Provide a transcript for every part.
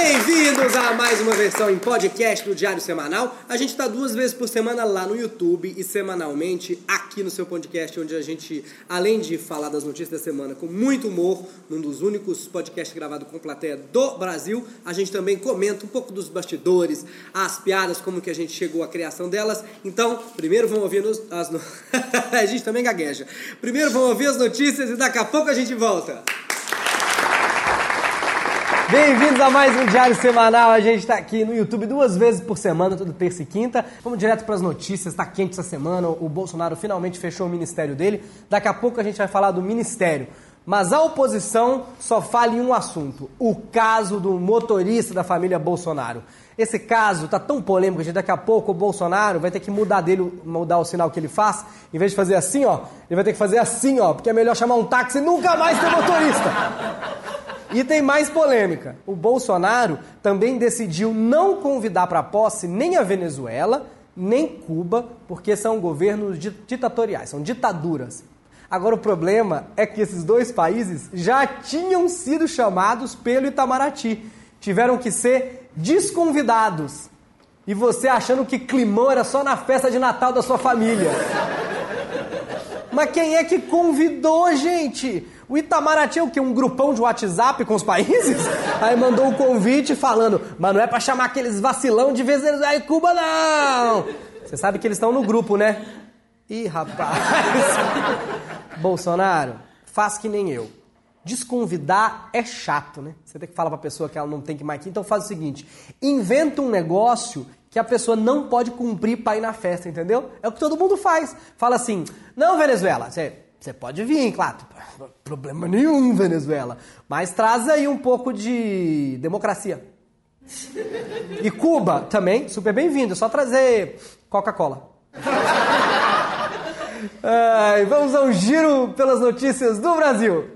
Bem-vindos a mais uma versão em podcast do Diário Semanal. A gente está duas vezes por semana lá no YouTube e semanalmente aqui no seu podcast, onde a gente, além de falar das notícias da semana com muito humor, num dos únicos podcasts gravados com plateia do Brasil, a gente também comenta um pouco dos bastidores, as piadas, como que a gente chegou à criação delas. Então, primeiro vamos ouvir nos, as no... a gente também gagueja. Primeiro vamos ouvir as notícias e daqui a pouco a gente volta. Bem-vindos a mais um Diário Semanal. A gente está aqui no YouTube duas vezes por semana, toda terça e quinta. Vamos direto para as notícias. Está quente essa semana. O Bolsonaro finalmente fechou o ministério dele. Daqui a pouco a gente vai falar do ministério. Mas a oposição só fala em um assunto: o caso do motorista da família Bolsonaro. Esse caso está tão polêmico que daqui a pouco o Bolsonaro vai ter que mudar dele, mudar o sinal que ele faz. Em vez de fazer assim, ó, ele vai ter que fazer assim, ó, porque é melhor chamar um táxi e nunca mais ter motorista. E tem mais polêmica. O Bolsonaro também decidiu não convidar para posse nem a Venezuela, nem Cuba, porque são governos ditatoriais, são ditaduras. Agora o problema é que esses dois países já tinham sido chamados pelo Itamaraty. Tiveram que ser desconvidados. E você achando que climão era só na festa de Natal da sua família. Mas quem é que convidou, gente? O Itamaraty é o quê? Um grupão de WhatsApp com os países? Aí mandou um convite falando, mas não é pra chamar aqueles vacilão de Venezuela e Cuba, não! Você sabe que eles estão no grupo, né? Ih, rapaz! Bolsonaro, faz que nem eu. Desconvidar é chato, né? Você tem que falar pra pessoa que ela não tem que mais aqui. Então faz o seguinte: inventa um negócio que a pessoa não pode cumprir para ir na festa, entendeu? É o que todo mundo faz. Fala assim: não, Venezuela, você você pode vir, claro. Problema nenhum, Venezuela. Mas traz aí um pouco de democracia. E Cuba também, super bem-vindo. Só trazer Coca-Cola. vamos ao giro pelas notícias do Brasil.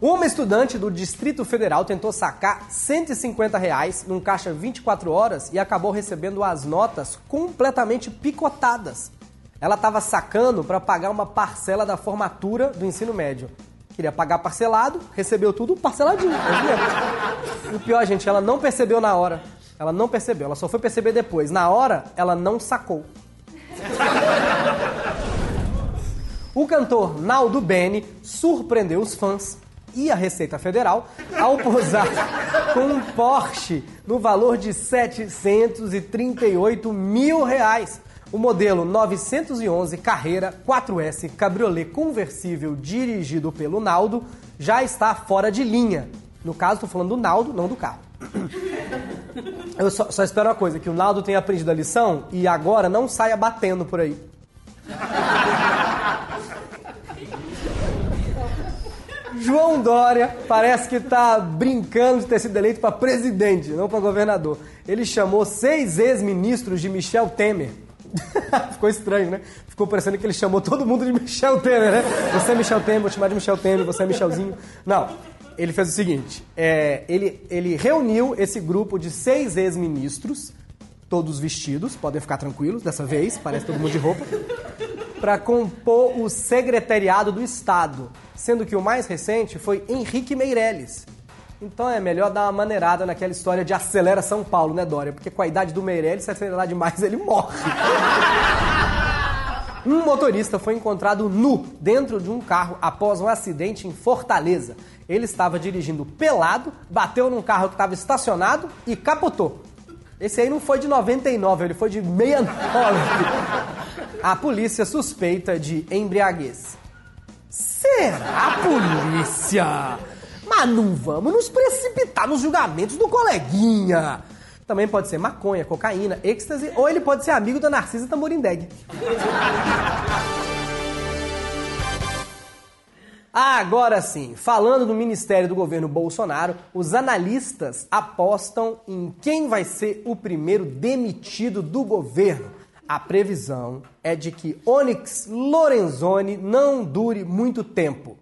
Uma estudante do Distrito Federal tentou sacar 150 reais num caixa 24 horas e acabou recebendo as notas completamente picotadas. Ela estava sacando para pagar uma parcela da formatura do ensino médio. Queria pagar parcelado, recebeu tudo parceladinho. E o pior, gente, ela não percebeu na hora. Ela não percebeu, ela só foi perceber depois. Na hora, ela não sacou. O cantor Naldo Bene surpreendeu os fãs e a Receita Federal ao posar com um Porsche no valor de 738 mil reais. O modelo 911 Carreira 4S Cabriolet conversível dirigido pelo Naldo já está fora de linha. No caso, estou falando do Naldo, não do carro. Eu só, só espero uma coisa, que o Naldo tenha aprendido a lição e agora não saia batendo por aí. João Dória parece que está brincando de ter sido eleito para presidente, não para governador. Ele chamou seis ex-ministros de Michel Temer. Ficou estranho, né? Ficou parecendo que ele chamou todo mundo de Michel Temer, né? Você é Michel Temer, vou chamar de Michel Temer, você é Michelzinho. Não, ele fez o seguinte: é, ele, ele reuniu esse grupo de seis ex-ministros, todos vestidos, podem ficar tranquilos dessa vez, parece todo mundo de roupa, para compor o secretariado do Estado sendo que o mais recente foi Henrique Meirelles. Então é melhor dar uma maneirada naquela história de acelera São Paulo, né, Dória? Porque com a idade do Meirelles, se acelerar demais, ele morre. Um motorista foi encontrado nu dentro de um carro após um acidente em Fortaleza. Ele estava dirigindo pelado, bateu num carro que estava estacionado e capotou. Esse aí não foi de 99, ele foi de 69. A polícia suspeita de embriaguez. Será, polícia? Mas não vamos nos precipitar nos julgamentos do coleguinha. Também pode ser maconha, cocaína, êxtase, ou ele pode ser amigo da Narcisa Tamborindeg. Agora sim, falando do ministério do governo Bolsonaro, os analistas apostam em quem vai ser o primeiro demitido do governo. A previsão é de que Onyx Lorenzoni não dure muito tempo.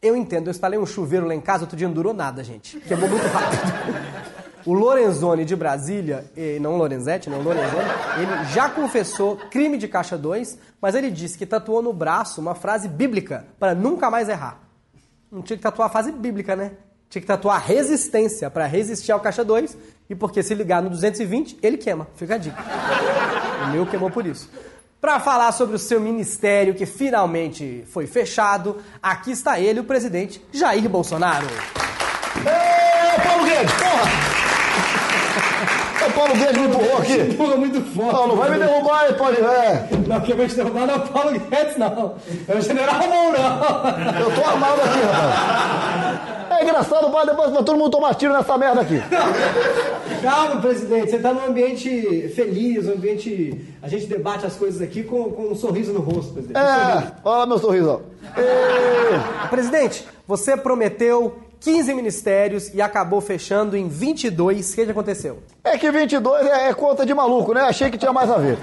Eu entendo, eu instalei um chuveiro lá em casa, outro dia não durou nada, gente. Queimou muito rápido. O Lorenzoni de Brasília, e não Lorenzetti, não o Lorenzoni, ele já confessou crime de caixa 2, mas ele disse que tatuou no braço uma frase bíblica para nunca mais errar. Não tinha que tatuar a frase bíblica, né? Tinha que tatuar resistência para resistir ao caixa 2 e porque se ligar no 220, ele queima. Fica a dica. O meu queimou por isso. Para falar sobre o seu ministério que finalmente foi fechado, aqui está ele, o presidente Jair Bolsonaro. Ô, Paulo Guedes, porra! O Paulo Guedes me empurrou aqui. Empurra muito forte. Não, não vai me derrubar aí, pode é. Não, quem vai te derrubar não é o Paulo Guedes, não. É o General Mourão. Eu tô armado aqui, rapaz. É engraçado, vai depois pra todo mundo tomar tiro nessa merda aqui. Calma, presidente. Você está num ambiente feliz, um ambiente... A gente debate as coisas aqui com, com um sorriso no rosto, presidente. Um. É, olha meu sorriso, ó. Ê, Presidente, você prometeu 15 ministérios e acabou fechando em 22. O que, que aconteceu? É que 22 é, é conta de maluco, né? Achei que tinha mais a ver.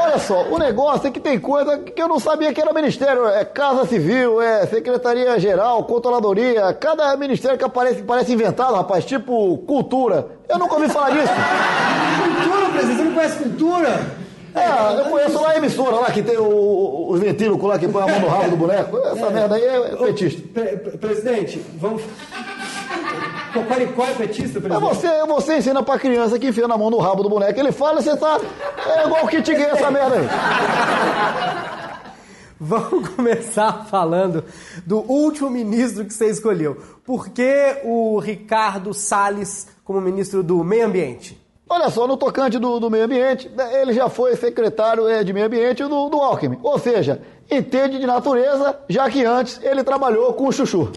Olha só, o negócio é que tem coisa que eu não sabia que era ministério. É Casa Civil, é Secretaria-Geral, Controladoria. Cada ministério que aparece parece inventado, rapaz. Tipo cultura. Eu nunca ouvi falar disso. Cultura, presidente. Você não conhece cultura? É, eu conheço lá a emissora lá que tem o- os ventrílocos lá que põe a mão no rabo do boneco. Essa merda aí é petista. Pre- pre- presidente, vamos... Cocoricó é petista, presidente? você, você ensina pra criança que enfia na mão no rabo do boneco. Ele fala e você tá. É igual o kit gay essa merda aí. Vamos começar falando do último ministro que você escolheu. Por que o Ricardo Salles como ministro do Meio Ambiente? Olha só, no tocante do, do meio ambiente, ele já foi secretário eh, de meio ambiente do, do Alckmin. Ou seja, entende de natureza, já que antes ele trabalhou com o chuchu.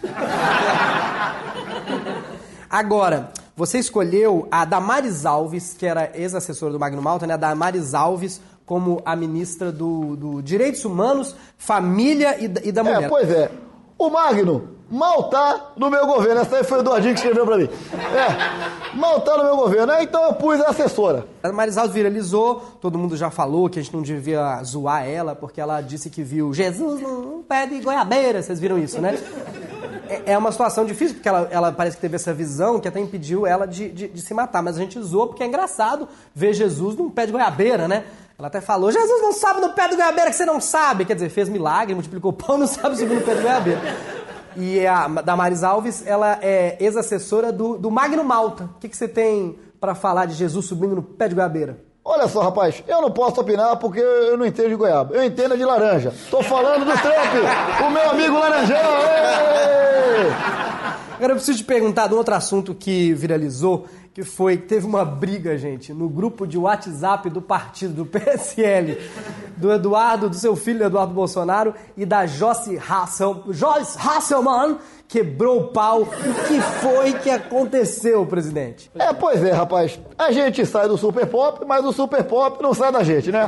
Agora, você escolheu a Damares Alves, que era ex-assessora do Magno Malta, né? A Damares Alves como a ministra do, do Direitos Humanos, Família e, da- e da Mulher. É, pois é. O Magno mal tá no meu governo. Essa aí foi o Eduardinho que escreveu pra mim. É, mal tá no meu governo. Então eu pus a assessora. A Damares Alves viralizou, todo mundo já falou que a gente não devia zoar ela, porque ela disse que viu Jesus num pé de goiabeira, vocês viram isso, né? É- É uma situação difícil, porque ela, ela parece que teve essa visão que até impediu ela de, de, de se matar. Mas a gente zoou porque é engraçado ver Jesus num pé de goiabeira, né? Ela até falou, Jesus não sabe no pé de goiabeira que você não sabe. Quer dizer, fez milagre, multiplicou pão, não sabe subir no pé de goiabeira. E a Damares Alves, ela é ex-assessora do, do Magno Malta. O que, que você tem pra falar de Jesus subindo no pé de goiabeira? Olha só, rapaz, eu não posso opinar porque eu não entendo de goiaba. Eu entendo de laranja. Tô falando do Trump, o meu amigo laranjão. Agora eu preciso te perguntar de um outro assunto que viralizou, que foi que teve uma briga, gente, no grupo de WhatsApp do partido, do PSL, do Eduardo, do seu filho Eduardo Bolsonaro e da Joyce Hassel, Joyce Hasselman, quebrou o pau. O que foi que aconteceu, presidente? É, pois é, rapaz. A gente sai do Super Pop, mas o Super Pop não sai da gente, né?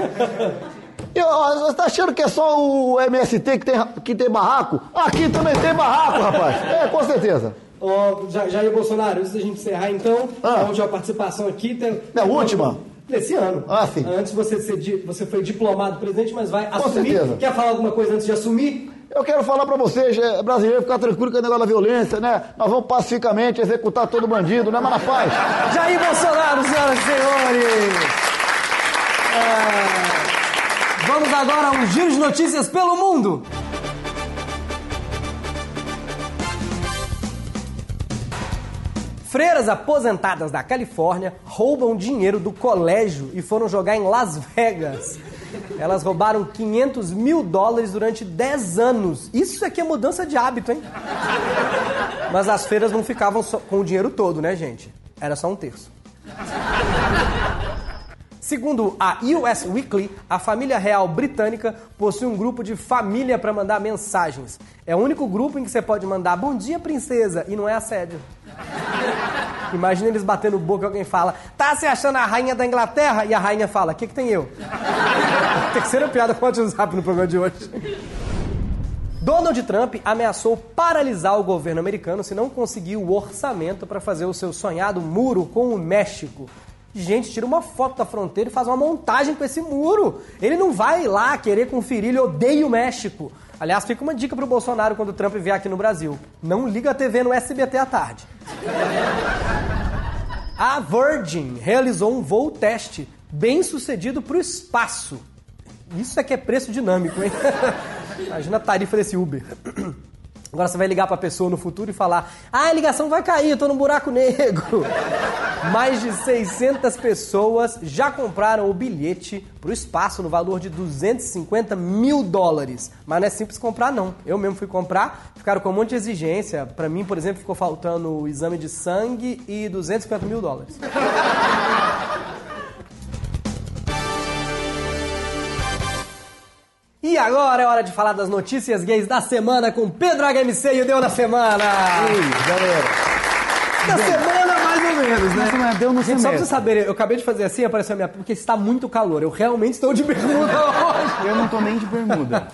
E, ó, Você tá achando que é só o MST que tem, que tem barraco? Aqui também tem barraco, rapaz. É, com certeza. Ó, Ja- Jair Bolsonaro, antes da gente encerrar então, Ah. a última participação aqui. Tem... É a última? Desse ano. Ah, sim. Antes você, ser você foi diplomado presidente, mas vai assumir. certeza. Quer falar alguma coisa antes de assumir? Eu quero falar pra vocês, é, brasileiro, ficar tranquilo com o negócio da violência, né? Nós vamos pacificamente executar todo bandido, né? Mas na paz. Jair Bolsonaro, senhoras e senhores! É, Vamos agora a um giro de notícias pelo mundo! Freiras aposentadas da Califórnia roubam dinheiro do colégio e foram jogar em Las Vegas. Elas roubaram 500 mil dólares durante 10 anos. Isso aqui é mudança de hábito, hein? Mas as feiras não ficavam com o dinheiro todo, né, gente? Era só um terço. Segundo a US Weekly, a família real britânica possui um grupo de família para mandar mensagens. É o único grupo em que você pode mandar bom dia, princesa, e não é assédio. Imagina eles batendo boca e alguém fala, tá se achando a rainha da Inglaterra? E a rainha fala, o que, que tem eu? Terceira piada com o WhatsApp no programa de hoje. Donald Trump ameaçou paralisar o governo americano se não conseguir o orçamento para fazer o seu sonhado muro com o México. Gente, tira uma foto da fronteira e faz uma montagem com esse muro. Ele não vai lá querer conferir, ele odeia o México. Aliás, fica uma dica pro Bolsonaro quando o Trump vier aqui no Brasil. Não liga a TV no SBT à tarde. A Virgin realizou um voo teste bem sucedido para o espaço. Isso é que é preço dinâmico, hein? Imagina a tarifa desse Uber. Agora você vai ligar para a pessoa no futuro e falar: Ah, a ligação vai cair, eu tô num buraco negro. Mais de 600 pessoas já compraram o bilhete para o espaço no valor de 250 mil dólares. Mas não é simples comprar, não. Eu mesmo fui comprar, ficaram com um monte de exigência. Para mim, por exemplo, ficou faltando o exame de sangue e 250 mil dólares. E agora é hora de falar das notícias gays da semana com Pedro HMC e o Deu na Semana. Ui, galera. Da semana, mais ou menos, né? Na semana, deu no Gente, só pra semestre. vocês saberem, eu acabei de fazer assim, apareceu a minha... Porque está muito calor. Eu realmente estou de bermuda hoje. Eu não tô nem de bermuda.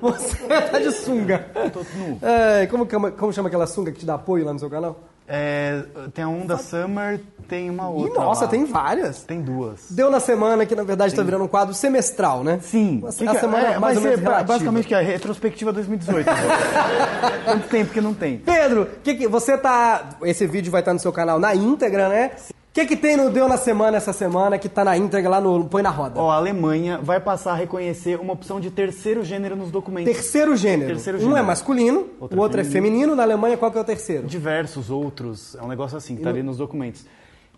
Você tá de sunga. Tô nu. É, como, como chama aquela sunga que te dá apoio lá no seu canal? É, tem a onda Summer, tem uma outra. nossa, lá. tem várias. Tem duas. Deu na semana, que na verdade está virando um quadro semestral, né? Sim. A, Que a que é? semana É, mais ou menos ba- relativa. basicamente que é a retrospectiva 2018. Quanto tempo que não tem? Pedro, que que, você tá. Esse vídeo vai estar no seu canal na íntegra, né? O que, que tem no Deu na Semana essa semana que tá na íntegra lá no Põe na Roda? Ó, a Alemanha vai passar a reconhecer uma opção de terceiro gênero nos documentos. Terceiro gênero. Terceiro Um gênero. é masculino, Outro o outro é é feminino. Na Alemanha, qual que é o terceiro? Diversos outros, é um negócio assim, que tá ali nos documentos.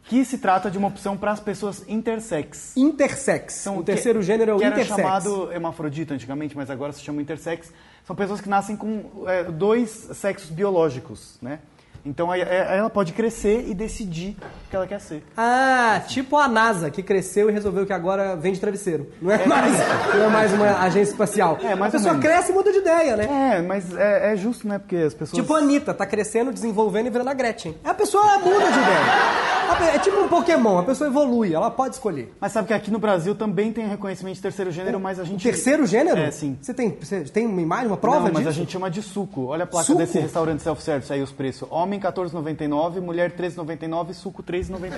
Que se trata de uma opção para as pessoas intersex. Intersex. São- o terceiro que- gênero é o que intersex. era chamado hermafrodita antigamente, mas agora se chama intersex. São pessoas que nascem com é, dois sexos biológicos, né? Então aí, aí ela pode crescer e decidir o que ela quer ser. Ah, tipo a NASA, que cresceu e resolveu que agora vende travesseiro. Não é, mais, não é mais uma agência espacial. É, a pessoa cresce e muda de ideia, né? É, mas é, é justo, né? Porque as pessoas. Tipo a Anitta, tá crescendo, desenvolvendo e virando a Gretchen. A pessoa muda de ideia. É tipo um Pokémon, a pessoa evolui, ela pode escolher. Mas sabe que aqui no Brasil também tem reconhecimento de terceiro gênero, mas a gente. Terceiro gênero? É, sim. Você tem, você tem uma imagem, uma prova Não, mas disso? a gente chama de suco. Olha a placa Suco? desse restaurante self-service aí, os preços. Homem 14,99, mulher 13,99, suco 3,99.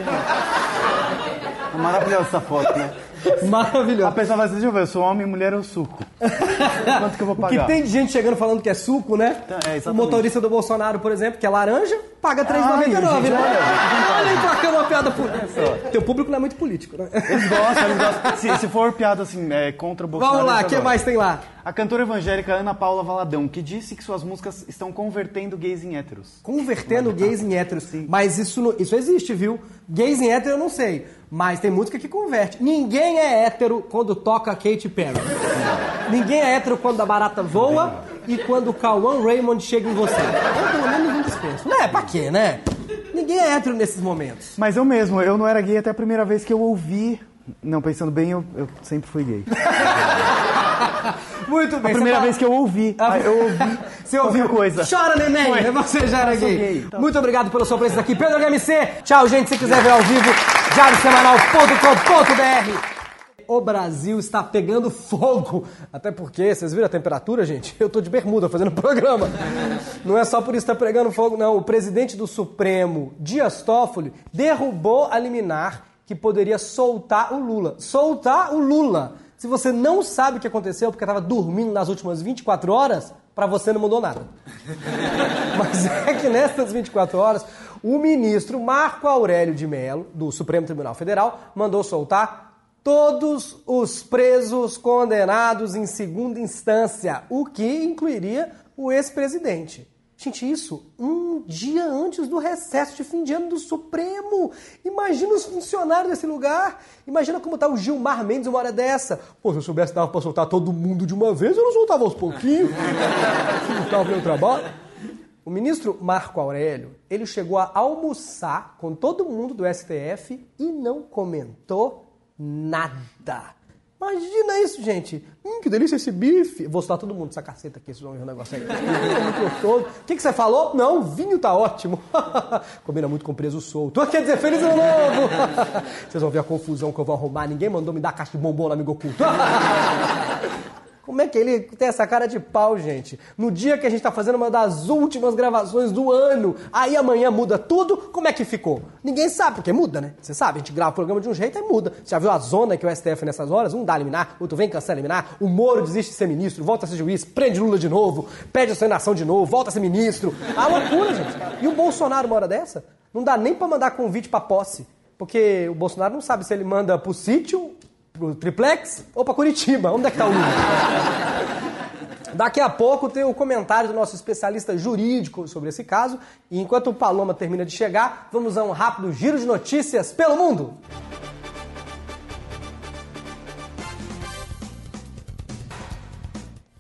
É maravilhosa essa foto, né? A Maravilhoso. pessoa vai dizer, deixa eu ver, eu sou homem, mulher ou suco? Quanto que eu vou Que pagar? tem de gente chegando falando que é suco, né? Então, é, o motorista do Bolsonaro, por exemplo, que é laranja, paga R$3,99, Ai, gente, né? olha. Olha aí, placando uma piada política. Teu público não é muito político, né? Eles gostam, eles gostam. Se, se for piada assim, é, contra o Bolsonaro. Vamos lá, o que mais tem lá? A cantora evangélica Ana Paula Valadão, que disse que suas músicas estão convertendo gays em héteros. Convertendo gays em héteros. Mas isso, não- isso existe, viu? Gays em hétero eu não sei. Mas tem música que converte. Ninguém é hétero quando toca Katy Perry. Ninguém é hétero quando a barata voa e quando o Cauã Raymond chega em você. Eu pelo menos não dispenso. Né? Pra quê, né? Ninguém é hétero nesses momentos. Mas eu mesmo, eu não era gay até a primeira vez que eu ouvi. Não, pensando bem, eu, eu sempre fui gay. Muito bem. A primeira vez que eu ouvi, Ah, eu ouvi Você ouviu? coisa. Chora, neném! Foi. Você já era gay. gay. Então- Muito obrigado pela sua presença aqui. Pedro HMC. Tchau, gente. Se quiser ver ao vivo, diariosemanal.com.br o Brasil está pegando fogo. Até porque, vocês viram a temperatura, gente? Eu tô de bermuda fazendo programa. Não é só por isso que está pegando fogo, não. O presidente do Supremo, Dias Toffoli, derrubou a liminar que poderia soltar o Lula. Soltar o Lula. Se você não sabe o que aconteceu porque estava dormindo nas últimas 24 horas, para você não mudou nada. Mas é que nessas 24 horas, o ministro Marco Aurélio de Mello, do Supremo Tribunal Federal, mandou soltar todos os presos condenados em segunda instância, o que incluiria o ex-presidente. Gente, isso um dia antes do recesso de fim de ano do Supremo. Imagina os funcionários desse lugar. Imagina como tá o Gilmar Mendes uma hora dessa. Pô, se eu soubesse que dava pra soltar todo mundo de uma vez, eu não soltava aos pouquinhos. Facilitava o meu trabalho. O ministro Marco Aurélio, ele chegou a almoçar com todo mundo do STF e não comentou nada. Imagina isso, gente. Hum, que delícia esse bife. Vou soltar todo mundo essa caceta aqui, vocês vão ver o negócio aí. É muito gostoso. O que, que você falou? Não, vinho tá ótimo. Combina muito com preso solto. Quer dizer, feliz ano novo. Vocês vão ver a confusão que eu vou arrumar. Ninguém mandou me dar caixa de bombom amigo oculto. Como é que ele tem essa cara de pau, gente? No dia que a gente tá fazendo uma das últimas gravações do ano, aí amanhã muda tudo, como é que ficou? Ninguém sabe, porque muda, né? Você sabe, a gente grava o programa de um jeito e muda. Você já viu a zona que o STF nessas horas? Um dá liminar, outro vem cancela liminar, o Moro desiste de ser ministro, volta a ser juiz, prende Lula de novo, pede a nação de novo, volta a ser ministro. A loucura, gente. E o Bolsonaro, uma hora dessa, Não dá nem para mandar convite para posse, porque o Bolsonaro não sabe se ele manda pro sítio, pro triplex ou para Curitiba. Onde é que tá o Lula? Daqui a pouco tem o comentário do nosso especialista jurídico sobre esse caso. E enquanto o Paloma termina de chegar, vamos a um rápido giro de notícias pelo mundo.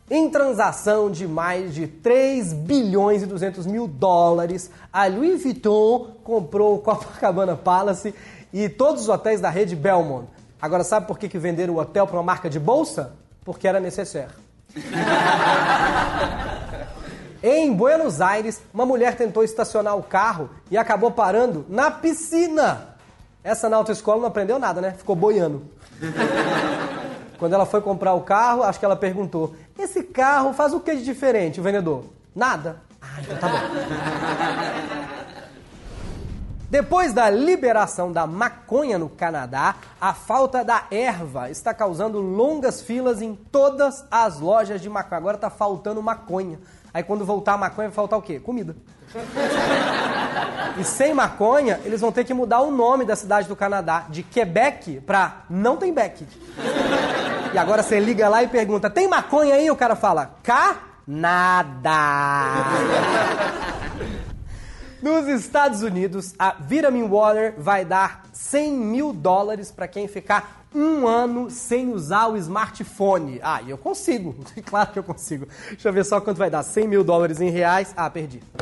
Em transação de mais de 3 bilhões e 200 mil dólares, a Louis Vuitton comprou o Copacabana Palace e todos os hotéis da rede Belmont. Agora, sabe por que, que venderam o hotel para uma marca de bolsa? Porque era necessário. em Buenos Aires, uma mulher tentou estacionar o carro e acabou parando na piscina. Essa na autoescola não aprendeu nada, né? Ficou boiando. Quando ela foi comprar o carro, acho que ela perguntou: Esse carro faz o que de diferente, o vendedor? Nada. Ah, então tá bom. Depois da liberação da maconha no Canadá, a falta da erva está causando longas filas em todas as lojas de maconha. Agora tá faltando maconha. Aí quando voltar a maconha vai faltar o quê? Comida. E sem maconha, eles vão ter que mudar o nome da cidade do Canadá de Quebec para não tem Beck. E agora você liga lá e pergunta: tem maconha aí? O cara fala: Canadá. Nos Estados Unidos, a Vitamin Water vai dar 100 mil dólares para quem ficar um ano sem usar o smartphone. Ah, eu consigo. Claro que eu consigo. Deixa eu ver só quanto vai dar. 100 mil dólares em reais. Ah, perdi.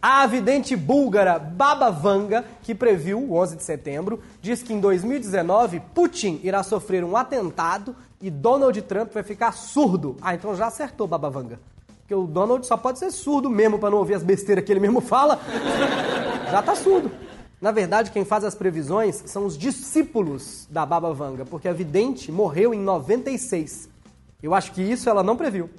A vidente búlgara Baba Vanga, que previu o 11 de setembro, diz que em 2019 Putin irá sofrer um atentado e Donald Trump vai ficar surdo. Ah, então já acertou Baba Vanga. Porque o Donald só pode ser surdo mesmo para não ouvir as besteiras que ele mesmo fala. Já tá surdo. Na verdade, quem faz as previsões são os discípulos da Baba Vanga, porque a vidente morreu em 96. Eu acho que isso ela não previu.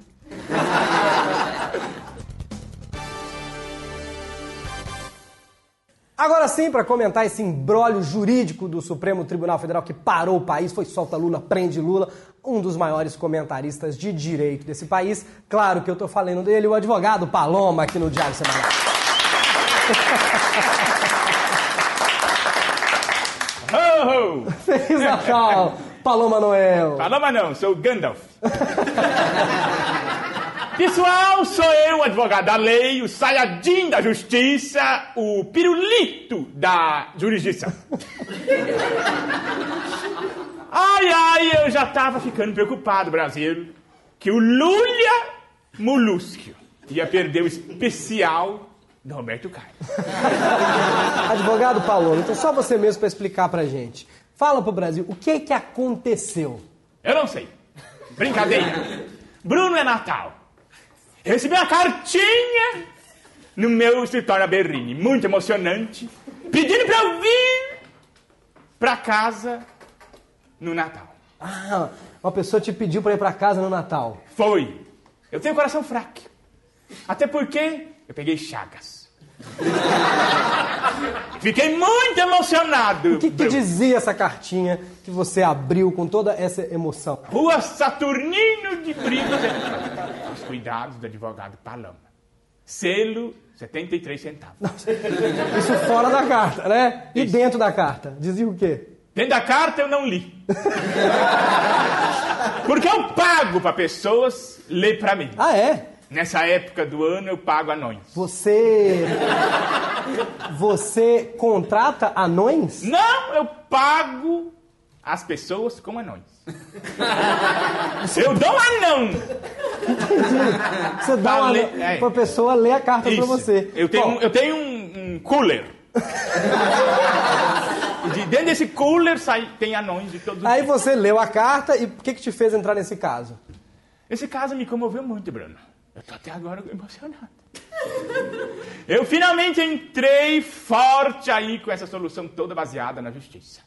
Agora sim, para comentar esse embrólio jurídico do Supremo Tribunal Federal que parou o país, foi solta Lula, prende Lula, um dos maiores comentaristas de direito desse país. Claro que eu estou falando dele, o advogado Paloma, aqui no Diário Semanal. Ho! Feliz Natal, Paloma Noel. Paloma não, sou Gandalf. Pessoal, sou eu, o advogado da lei, o saiadim da justiça, o pirulito da jurisdição. Ai, ai, eu já tava ficando preocupado, Brasil, que o Lula Molusco ia perder o especial do Roberto Carlos. Advogado Paloma, então só você mesmo para explicar pra gente. Fala pro Brasil, o que é que aconteceu? Eu não sei. Brincadeira. Bruno é Natal. Eu recebi uma cartinha no meu escritório na Berrine, muito emocionante, pedindo para eu vir para casa no Natal. Ah, uma pessoa te pediu para ir para casa no Natal. Foi. Eu tenho coração fraco. Até porque eu peguei chagas. Fiquei muito emocionado. O que, que dizia essa cartinha que você abriu com toda essa emoção? Rua Saturnino de Brito. Os cuidados do advogado Paloma. Selo 73 centavos. Isso fora da carta, né? E Isso. dentro da carta? Dizia o quê? Dentro da carta eu não li. Porque eu pago para pessoas ler para mim. Ah, é? Nessa época do ano eu pago anões. Você. Você contrata anões? Não, eu pago as pessoas como anões. Eu dou um anão. Você dá Pra uma ler- anão é. pra pessoa ler a carta pra Isso. você. Eu tenho, Bom, um, eu tenho um, um cooler. De dentro desse cooler sai, tem anões de todos os Aí tipos. você leu a carta e o que, que te fez entrar nesse caso? Esse caso me comoveu muito, Bruno. Eu tô até agora emocionado. Eu finalmente entrei forte aí com essa solução toda baseada na justiça.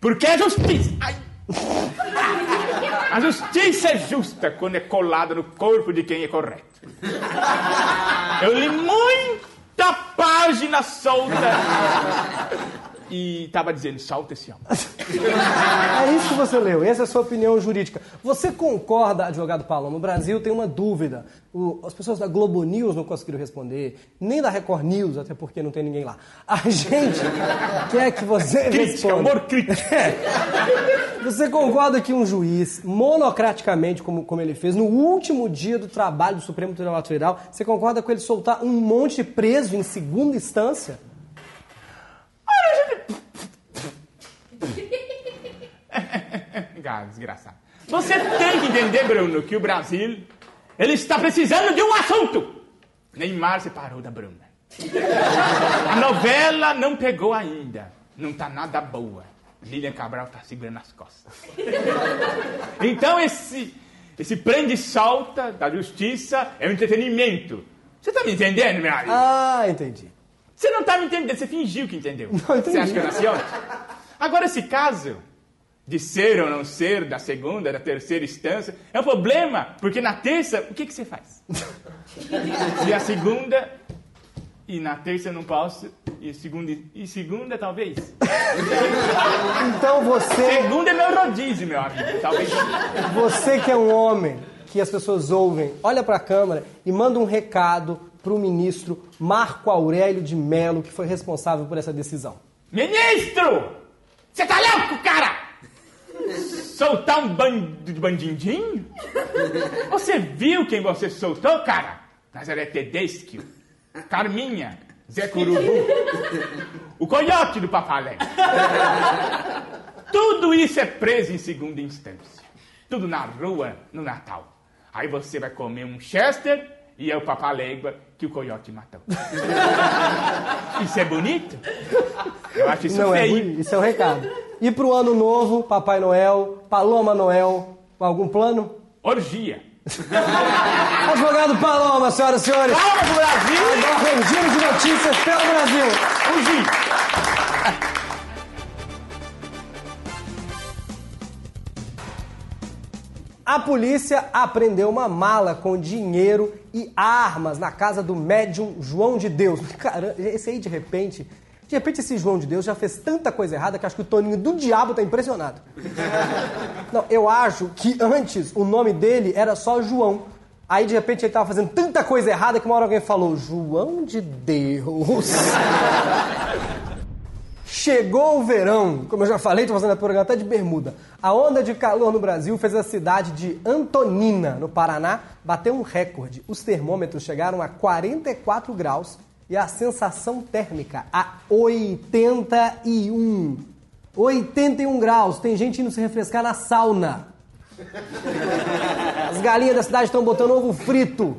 Porque a justiça. Ai. A justiça é justa quando é colada no corpo de quem é correto. Eu li muita página solta e tava dizendo, solta esse homem. É isso que você leu, essa é a sua opinião jurídica. Você concorda, advogado Paulo? No Brasil tem uma dúvida. O- as pessoas da Globo News não conseguiram responder, nem da Record News, até porque não tem ninguém lá. A gente quer que você Crítica, responda. humor crítico. Você concorda que um juiz, monocraticamente, como, como ele fez, no último dia do trabalho do Supremo Tribunal Federal, você concorda com ele soltar um monte de preso em segunda instância? Desgraçado. Você tem que entender, Bruno, que o Brasil ele está precisando de um assunto. Neymar se parou da Bruna. A novela não pegou ainda. Não tá nada boa. Lilian Cabral tá segurando as costas. Então esse esse prende e solta da justiça é um entretenimento. Você tá me entendendo, meu amigo? Ah, entendi. Você não tá me entendendo, você fingiu que entendeu. Não, entendi. Você acha que eu nasci ontem? Agora, esse caso de ser ou não ser, da segunda, da terceira instância, é um problema, porque na terça, o que, que você faz? E a segunda, e na terça eu não posso, e segunda, e segunda talvez? Então você, Segunda é meu rodízio, meu amigo, talvez. você que é um homem que as pessoas ouvem, olha para a câmera e manda um recado para o ministro Marco Aurélio de Mello, que foi responsável por essa decisão. Ministro! Você tá louco, cara? Soltar um bando de bandindinho? Você viu quem você soltou, cara? Nazaré Tedeschi, Carminha, Zé Curubu, o coiote do Papalé. Tudo isso é preso em segunda instância. Tudo na rua, no Natal. Aí você vai comer um Chester e é o Papalégua que o coiote matou. Isso é bonito? Eu acho isso Não é feio. ruim? Isso é o recado. E pro ano novo, Papai Noel, Paloma Noel, algum plano? Orgia. Advogado Paloma, senhoras e senhores. Palmas pro Brasil! Agora um giro de notícias pelo Brasil. Orgia. A polícia apreendeu uma mala com dinheiro e armas na casa do médium João de Deus. Caramba, esse aí de repente, de repente esse João de Deus já fez tanta coisa errada que acho que o Toninho do Diabo tá impressionado. Não, eu acho que antes o nome dele era só João. Aí de repente ele tava fazendo tanta coisa errada que uma hora alguém falou: João de Deus. Chegou o verão, como eu já falei, tô fazendo a programa até de bermuda. A onda de calor no Brasil fez a cidade de Antonina, no Paraná, bater um recorde. Os termômetros chegaram a 44 graus e a sensação térmica a 81. 81 graus. Tem gente indo se refrescar na sauna. As galinhas da cidade estão botando ovo frito.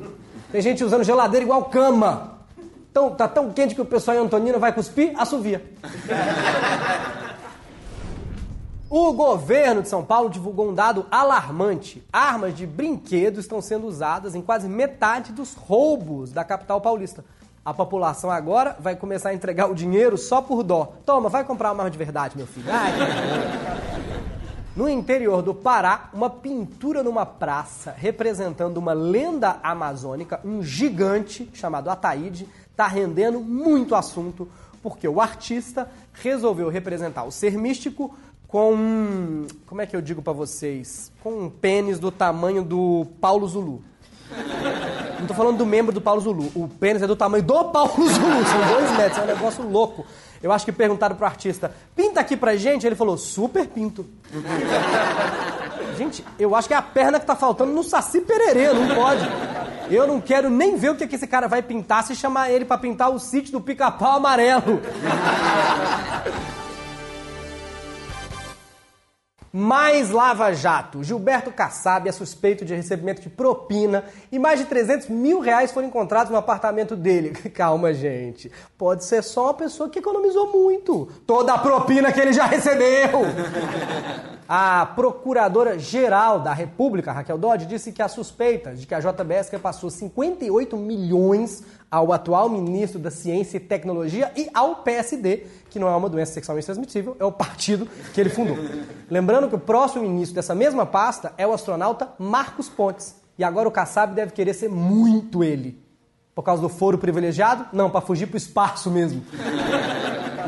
Tem gente usando geladeira igual cama. Então, tá tão quente que o pessoal em Antonina vai cuspir, assovia. O governo de São Paulo divulgou um dado alarmante. Armas de brinquedo estão sendo usadas em quase metade dos roubos da capital paulista. A população agora vai começar a entregar o dinheiro só por dó. Toma, vai comprar uma arma de verdade, meu filho. Ai. No interior do Pará, uma pintura numa praça representando uma lenda amazônica, um gigante chamado Ataíde, está rendendo muito assunto, porque o artista resolveu representar o ser místico com um, como é que eu digo pra vocês, com um pênis do tamanho do Paulo Zulu. Não tô falando do membro do Paulo Zulu. O pênis é do tamanho do Paulo Zulu. São dois metros, é um negócio louco. Eu acho que perguntaram pro artista, pinta aqui pra gente? Ele falou, super pinto. Gente, eu acho que é a perna que tá faltando no Saci Pererê, não pode. Eu não quero nem ver o que, que esse cara vai pintar se chamar ele pra pintar o sítio do pica-pau amarelo. Mais Lava Jato. Gilberto Kassab é suspeito de recebimento de propina e mais de 300 mil reais foram encontrados no apartamento dele. Calma, gente. Pode ser só uma pessoa que economizou muito. Toda a propina que ele já recebeu. A procuradora-geral da República, Raquel Dodge, disse que há suspeitas de que a JBS repassou 58 milhões ao atual ministro da Ciência e Tecnologia e ao PSD, que não é uma doença sexualmente transmissível, é o partido que ele fundou. Lembrando que o próximo ministro dessa mesma pasta é o astronauta Marcos Pontes. E agora o Kassab deve querer ser muito ele. Por causa do foro privilegiado? Não, para fugir pro espaço mesmo.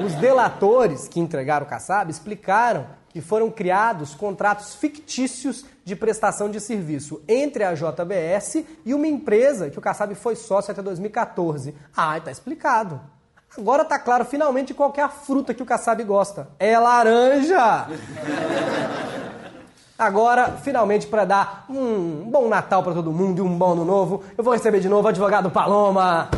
Os delatores que entregaram o Kassab explicaram que foram criados contratos fictícios de prestação de serviço entre a JBS e uma empresa que o Kassab foi sócio até 2014. Ah, tá explicado. Agora tá claro finalmente qual é a fruta que o Kassab gosta. É laranja! Agora, finalmente, para dar um bom Natal para todo mundo e um bom ano novo, eu vou receber de novo o advogado Paloma.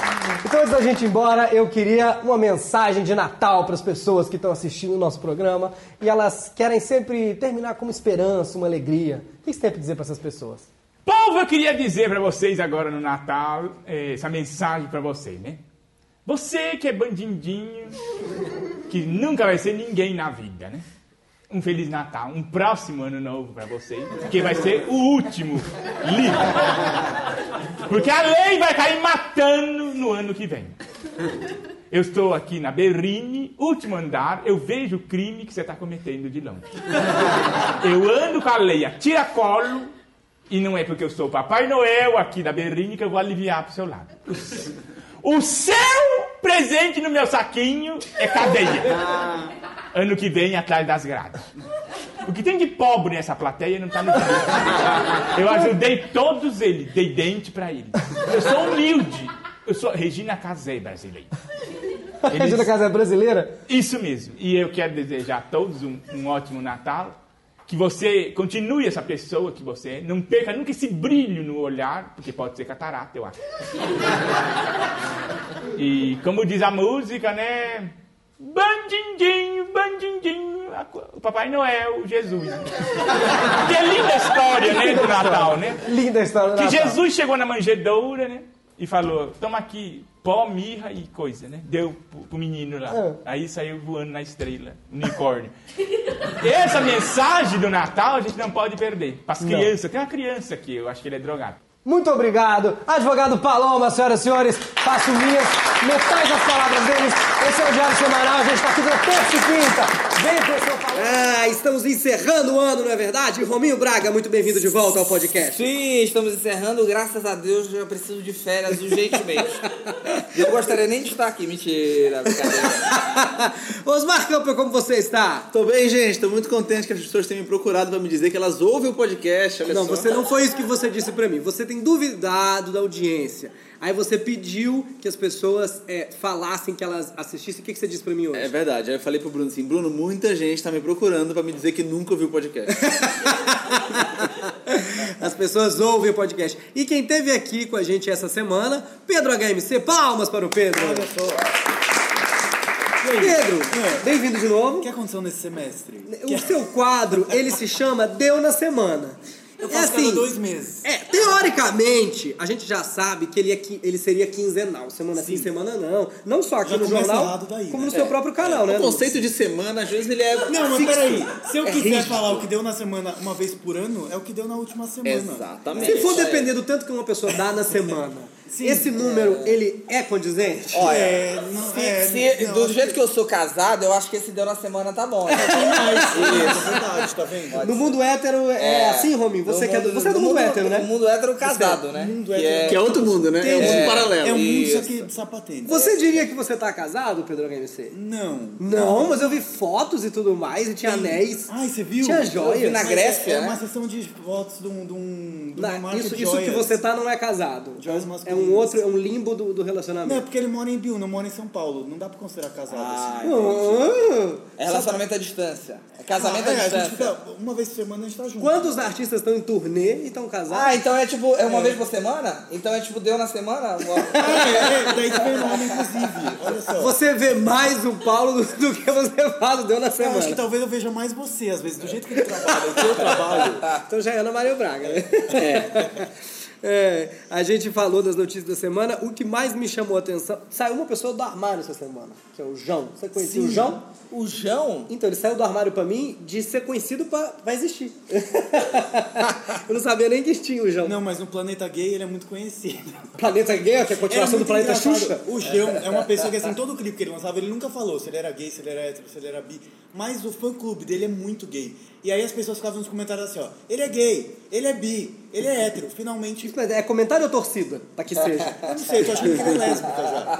Então, antes da gente ir embora, eu queria uma mensagem de Natal para as pessoas que estão assistindo o nosso programa e elas querem sempre terminar com uma esperança, uma alegria. O que você tem para dizer para essas pessoas? Povo, eu queria dizer para vocês agora no Natal, eh, essa mensagem para vocês, né? Você que é bandindinho, que nunca vai ser ninguém na vida, né? Um Feliz Natal, um próximo ano novo para vocês, que vai ser o último livre. Porque a lei vai cair matando no ano que vem. Eu estou aqui na Berrine, último andar, eu vejo o crime que você está cometendo de longe. Eu ando com a lei a tiracolo, e não é porque eu sou o Papai Noel aqui da Berrine que eu vou aliviar pro seu lado. O seu presente no meu saquinho é cadeia. Ano que vem, atrás das grades. O que tem de pobre nessa plateia não tá no livro. Eu ajudei todos eles, dei dente pra eles. Eu sou humilde. Eu sou Regina Casé brasileira. Eles- Regina Casa brasileira? Isso mesmo. E eu quero desejar a todos um, um ótimo Natal. Que você continue essa pessoa que você é. Não perca nunca esse brilho no olhar, porque pode ser catarata, eu acho. E como diz a música, né? A co- o Papai Noel, Jesus. Que é linda a história, né, do Natal, né? Linda a história do Que Natal. Jesus chegou na manjedoura, né? E falou: toma aqui pó, mirra e coisa, né? Deu pro, pro menino lá. Ah. Aí saiu voando na estrela, unicórnio. Essa mensagem do Natal a gente não pode perder. Para as crianças, tem uma criança aqui, eu acho que ele é drogado. Muito obrigado, advogado Paloma, senhoras e senhores. Faço minhas metais das palavras deles. Esse é o Diário Semanal, a gente está aqui na terça e quinta. Vem com o seu Paloma. Ah, estamos encerrando o ano, não é verdade? Rominho Braga, muito bem-vindo de volta ao podcast. Sim, estamos encerrando. Graças a Deus, eu preciso de férias urgentemente. E eu gostaria nem de estar aqui. Mentira, brincadeira. Osmar Campo, como você está? Tô bem, gente. Tô muito contente que as pessoas tenham me procurado pra me dizer que elas ouvem o podcast. Olha Não, só. você não foi isso que você disse pra mim. Você tem duvidado da audiência. Aí você pediu que as pessoas é, falassem que elas assistissem. O que, que você disse pra mim hoje? É verdade. Aí eu falei pro Bruno assim: Bruno, muita gente tá me procurando pra me dizer que nunca ouviu o podcast. As pessoas ouvem o podcast. E quem teve aqui com a gente essa semana, Pedro HMC. Palmas para o Pedro. Olha só. Pedro, É. bem-vindo de novo. O que aconteceu nesse semestre? O seu quadro, ele se chama Deu na Semana. Eu É faço assim, cada dois meses. É, teoricamente, a gente já sabe que ele, é, ele seria quinzenal. Semana sim, Sim. semana não. Não só aqui Já no jornal, daí, como né? no seu próprio canal, né? o conceito de semana, às vezes, ele é. Não, mas peraí. Se eu É quiser rígido. falar o que deu na semana uma vez por ano, é o que deu na última semana. Exatamente. Se for depender do tanto que uma pessoa dá na semana, Sim. esse número, ele é condizente? É, não, é, Se- não, do jeito que eu sou casado, eu acho que esse deu na semana tá bom. né? É verdade, tá vendo? No mundo hétero é, assim, Rominho? Você, que é do, mundo- você é do mundo, hétero, né? No mundo hétero casado, né? mundo Que hétero. Que é outro mundo, né? É um mundo paralelo. É um mundo só Isso. que de sapatênis. Você diria que você tá casado, Pedro HMC? Não. Não, mas eu vi fotos e tudo mais, e tinha anéis. Ai, você viu? Tinha Eu vi joias. na Grécia, É né? uma sessão de votos de, um, de, um, isso, isso que você tá não é casado. Joias é um outro, é um limbo do, do Não, é relacionamento. porque ele mora em Bill, não mora em São Paulo. Não dá pra considerar casado Ah, assim. Ah, É relacionamento à distância. É casamento Ah, à é, a gente distância. fica, uma vez por semana a gente tá junto. Quantos artistas estão em turnê e estão casados? Ah, então é tipo, é uma vez por semana? Então é tipo, deu na semana? É, é, daí o nome, inclusive. Olha só. Você vê mais o Paulo do, do que você faz o Deu na Eu acho que Semana. talvez eu veja mais você, às vezes, do jeito que ele trabalha, o trabalho. Então já é Ana Maria Braga, né? É, a gente falou das notícias da semana. O que mais me chamou a atenção. Saiu uma pessoa do armário essa semana, que é o João. Você conhecia o João? O João? Então, ele saiu do armário pra mim de ser conhecido pra, pra existir. Eu não sabia nem que tinha o João. Não, mas no Planeta Gay ele é muito conhecido. Planeta Gay, que é a continuação É do Planeta engraçado. Xuxa. O João é uma pessoa que, assim, todo clipe que ele lançava, ele nunca falou se ele era gay, se ele era hétero, se ele era bi. Mas o fã-clube dele é muito gay. E aí as pessoas ficavam nos comentários assim, ó, ele é gay, ele é bi, Ele é hétero, finalmente. Mas é comentário ou torcida? Pra que seja. Eu não sei, eu tô achando que ele é lésbica já.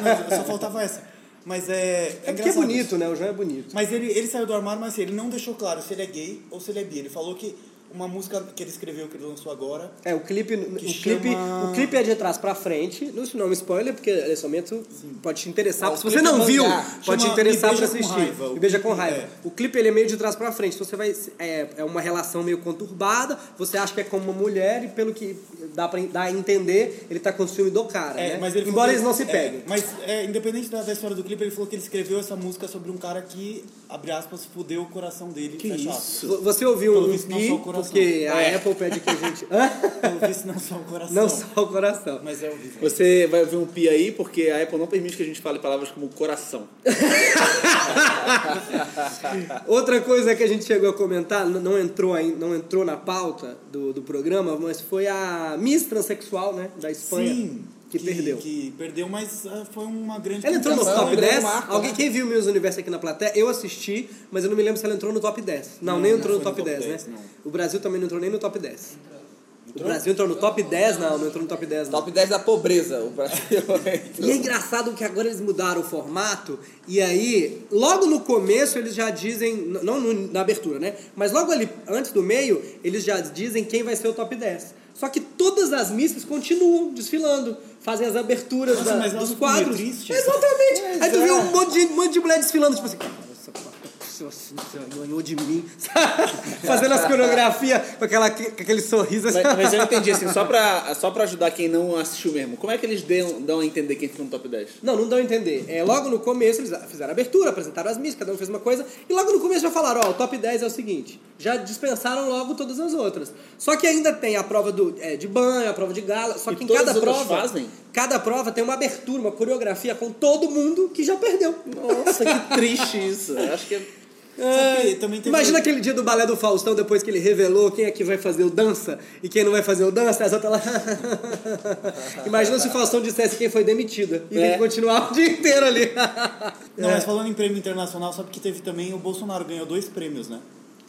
Não, só faltava essa. Mas é. É, É porque é bonito, isso. né? O João é bonito. Mas ele, ele saiu do armário, mas assim, ele não deixou claro se ele é gay ou se ele é bi. Ele falou que uma música que ele escreveu, que ele lançou agora, É, o clipe, o, Que clipe, chama- o clipe é de trás pra frente. Não, isso não é um spoiler, porque esse momento pode te interessar. Ah, Se você não é viu, pode te Chama interessar pra assistir. Raiva. O Me beija com raiva. é- O clipe ele é meio de trás pra frente. Então você vai. É, é uma relação meio conturbada. Você acha que é como uma mulher e pelo que dá, pra, dá a entender, ele tá com o ciúme do cara. É, né? mas ele Embora eles não se peguem. É, mas é, independente da, da história do clipe, ele falou que ele escreveu essa música sobre um cara que, abre aspas, fudeu o coração dele. Que isso? Vo- Você ouviu um pi, o porque a É. Apple pede que a gente. Visto, não só o coração. Não só o coração. Mas é horrível. Você vai ouvir um pi aí, porque a Apple não permite que a gente fale palavras como coração. Outra coisa que a gente chegou a comentar, não entrou, aí, não entrou na pauta do, do programa, mas foi a Miss Transsexual, né? Da Espanha. Sim. Que, perdeu. Que perdeu, mas ah, foi uma grande Ela entrou no top grande 10. marco, Alguém, né? quem viu Miss Universo aqui na plateia? Eu assisti, mas eu não me lembro se ela entrou no top 10. Não, Não, nem não entrou no foi top, top 10, 10, né? não. O Brasil também não entrou nem no top 10. O Brasil entrou no top 10, não, não entrou no top 10, não. Top 10 da pobreza, o Brasil. E é engraçado que agora eles mudaram o formato, e aí, logo no começo, eles já dizem, n- não no- na abertura, né? Mas logo ali, antes do meio, eles já dizem quem vai ser o top 10. Só que todas as missas continuam desfilando, fazem as aberturas Nossa, da- dos quadros. Exatamente. aí tu é. vê um monte, de, um monte de mulher desfilando, tipo assim. "Nossa, ganhou de mim? Fazendo as coreografias com, aquela, com aquele sorriso assim. Mas, mas eu entendi, assim, só pra, só pra ajudar quem não assistiu mesmo. Como é que eles dão, dão a entender quem fica no top 10? Não, não dão a entender. É, logo no começo eles fizeram a abertura, apresentaram as místicas, cada um fez uma coisa, e logo no começo já falaram, ó, o top 10 é o seguinte. Já dispensaram logo todas as outras. Só que ainda tem a prova do, é, de banho, a prova de gala, só E que em todas cada prova. fazem? Cada prova tem uma abertura, uma coreografia com todo mundo que já perdeu. Nossa, que triste isso. Eu acho que é... Teve- Imagina aquele dia do balé do Faustão, depois que ele revelou quem é que vai fazer o dança e quem não vai fazer o dança, as outras lá. Imagina se o Faustão dissesse quem foi demitida e tem É. que continuar o dia inteiro ali. Não, É. mas falando em prêmio internacional, sabe que teve também o Bolsonaro ganhou dois prêmios, né?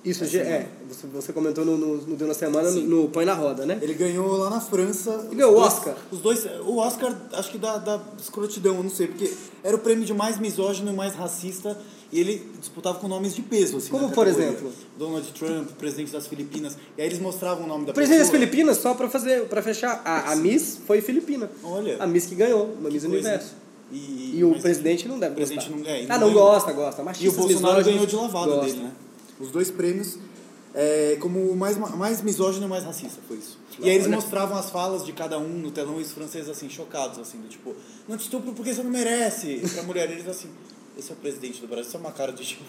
Isso, é. Você, você comentou no, no, no Deu na Semana, no, no Põe na Roda, né? Ele ganhou lá na França. E ganhou o Oscar. Os dois, o Oscar, acho que da, da escrotidão, eu não sei, porque era o prêmio de mais misógino e mais racista, e ele disputava com nomes de peso, assim. Como, por exemplo? Donald Trump, presidente das Filipinas, e aí eles mostravam o nome da O presidente das pessoa. Filipinas, só pra, fazer, pra fechar, a, a Miss foi filipina. Olha. A Miss que ganhou, uma Miss Coisa. Universo. E, E o presidente não deve o presidente gostar. não, é, ah, não ganhou. gosta, gosta. E o Bolsonaro ganhou de lavada gosta. dele, né? Os dois prêmios é, como o mais, mais misógino e mais racista, foi isso. E aí eles Olha. mostravam as falas de cada um no telão e os franceses assim, chocados, assim, do tipo, não te estupro porque você não merece. Pra mulher, eles assim, esse é o presidente do Brasil, isso é uma cara de tipo.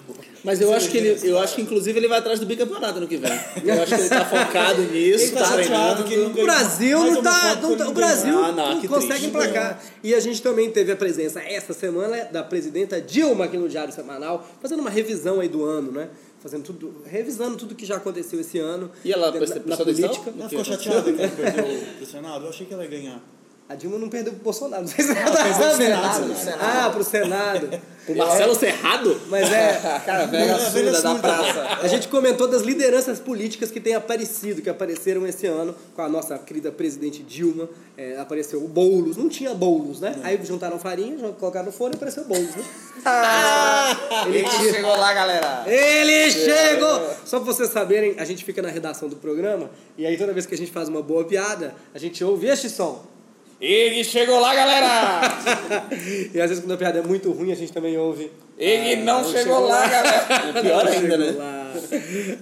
Mas eu acho que ele, eu esse acho que inclusive ele vai atrás do bicampeonato no que vem. Eu acho que ele tá focado nisso, Ele tá tá treinando. que ele O Brasil Mais não tá. não tá- o. Brasil Ah, não, não consegue triste. emplacar. E a gente também teve a presença esta semana da presidenta Dilma aqui no Diário Semanal, fazendo uma revisão aí do ano, né? Fazendo tudo, revisando tudo que já aconteceu esse ano. E ela na, atenção? política. Ela O ficou chateada que ela perdeu pro Senado? Eu achei que ela ia ganhar. A Dilma não perdeu pro Bolsonaro, não sei se você tá pro sabendo. Pro Senado. Ah, pro Senado. O Marcelo Serrado? Mas é. Cara, velha surda da praça. A gente comentou das lideranças políticas que têm aparecido, que apareceram esse ano, com a nossa querida presidente Dilma. É, apareceu o Boulos, não tinha Boulos, né? Aí juntaram farinha, colocaram no forno e apareceu Boulos, né? Ele que chegou lá, galera. Ele chegou! Só pra vocês saberem, a gente fica na redação do programa, e aí toda vez que a gente faz uma boa piada, a gente ouve este som. Ele chegou lá, galera. E às vezes quando a piada é muito ruim, a gente também ouve. Ele não chegou lá, galera. Pior Não ainda, chegou né? lá.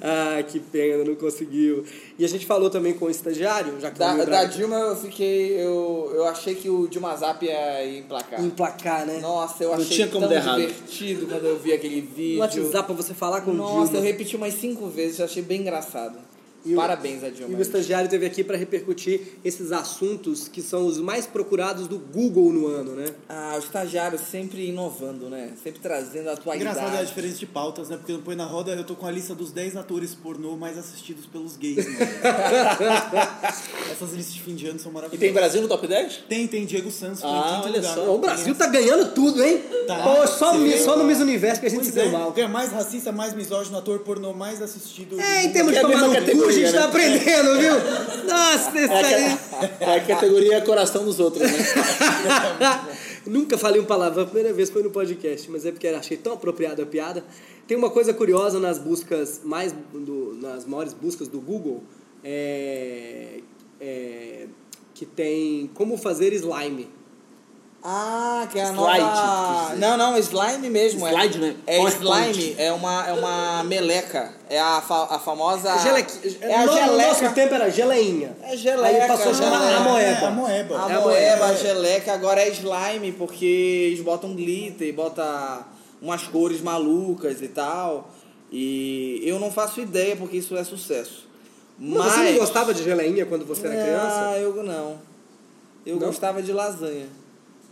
Ah, que pena, não conseguiu. E a gente falou também com o estagiário, já que Da, o da Dilma eu fiquei. Eu, eu achei que o Dilma Zap ia emplacar. emplacar, né? Nossa, eu Não achei tinha como tão dar errado. divertido quando eu vi aquele No vídeo. WhatsApp pra você falar com o Nossa, Dilma. eu repeti umas cinco vezes, eu achei bem engraçado. E o- Parabéns a E Dilma. o estagiário esteve aqui para repercutir esses assuntos que são os mais procurados do Google no ano, né? Ah, o estagiário sempre inovando, né? Sempre trazendo a atualidade. Engraçado é a diferença de pautas, né? Porque no Põe na Roda eu tô com a lista dos 10 atores pornô mais assistidos pelos gays, né? Essas listas de fim de ano são E maravilhosas. tem Brasil no top 10? Tem, tem Diego Santos, Ah, olha lugar. só. O Brasil tá ganhando tudo, hein? Tá. Pô, só, no, só no Miss Universo que a gente Pois se deu é, mal. ganha mais racista, mais misógino, ator pornô mais assistido. do É, em termos de é a tomar no cu, gente tá né? aprendendo, viu? Nossa, isso aí. É a categoria coração dos outros, né? Nunca falei um palavrão, a primeira vez foi no podcast, mas é porque achei tão apropriada a piada. Tem uma coisa curiosa nas buscas, mais do- nas maiores buscas do Google, é, é, que tem como fazer slime. Ah, que é a Slide, nova... Não, não, slime mesmo. Slide, é, né? É PowerPoint. slime, é uma, é uma meleca. É a, fa- a famosa... Gelequi- É a no, no geleca. nosso tempo era geleinha. É geleca. Aí passou a chamar geleca. a moeba. É, a moeba. A É a moeba, a moeba. geleca, agora é slime, porque eles botam glitter, botam umas cores malucas e tal. E eu não faço ideia porque isso é sucesso. Mas Mas... você não gostava de geleinha quando você era criança? Ah, eu não. Eu Não? gostava de lasanha.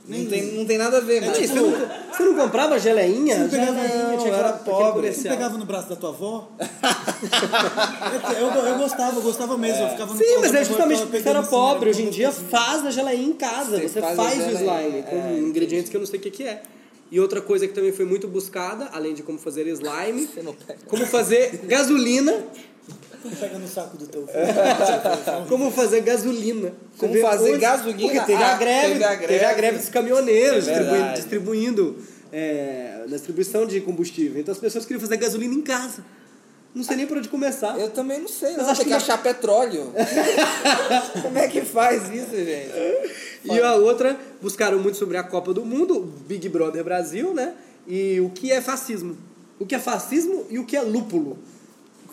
Não tem, não tem nada a ver, mas... Ei, você, não, você não comprava geleinha? Você não pegava- geleinha, não, tinha era pobre. Você comercial. pegava no braço da tua avó? eu, eu, eu gostava, eu gostava mesmo. Eu ficava no Sim, mas é justamente porque você era assim, pobre. era Hoje em dia faz a geleinha em casa. Você Você faz faz, o slime com é, ingredientes que eu não sei o que, que é. E outra coisa que também foi muito buscada, além de como fazer slime, como fazer gasolina. Pega no saco do teu Como fazer gasolina. Como fazer gasolina? Porque teve, Ah, a greve, teve a teve a greve. greve dos caminhoneiros É distribuindo, distribuindo é, na distribuição de combustível. Então as pessoas queriam fazer gasolina em casa. Não sei nem por onde começar. Eu também não sei, Mas não. Tem que que achar petróleo. Como é que faz isso, gente? E a outra, buscaram muito sobre a Copa do Mundo, Big Brother Brasil, né? E o que é fascismo. O que é fascismo e o que é lúpulo.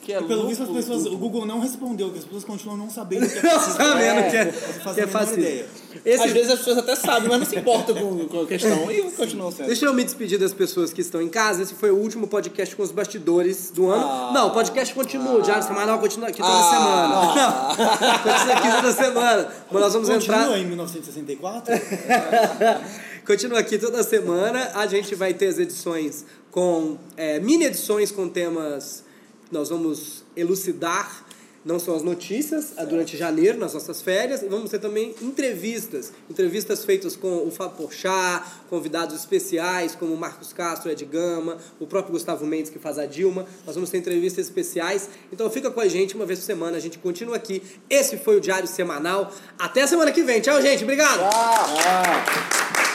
Que é Pelo visto, as pessoas, o Google não respondeu, que as pessoas continuam não sabendo o que é Não fascismo. sabendo o que é, Não que é fascismo. ideia. Esse- Às vezes as pessoas até sabem, mas não se importam com, com a questão. E continuam sendo. Deixa eu me despedir das pessoas que estão em casa. Esse foi o último podcast com os bastidores do ano. Ah. Não, o podcast continua. O Diário Semanal continua aqui toda Ah. semana. Não, continua aqui toda semana. Mas nós vamos Continua entrar... em 1964? Continua aqui toda semana. A gente vai ter as edições com é, mini edições com temas nós vamos elucidar. Não só as notícias ah, durante janeiro, nas nossas férias, e vamos ter também entrevistas. Entrevistas feitas com o Fábio Porchat, convidados especiais como o Marcos Castro, Ed Gama, o próprio Gustavo Mendes que faz a Dilma. Nós vamos ter entrevistas especiais. Então fica com a gente uma vez por semana, a gente continua aqui. Esse foi o Diário Semanal. Até a semana que vem. Tchau, gente. Obrigado. Ah.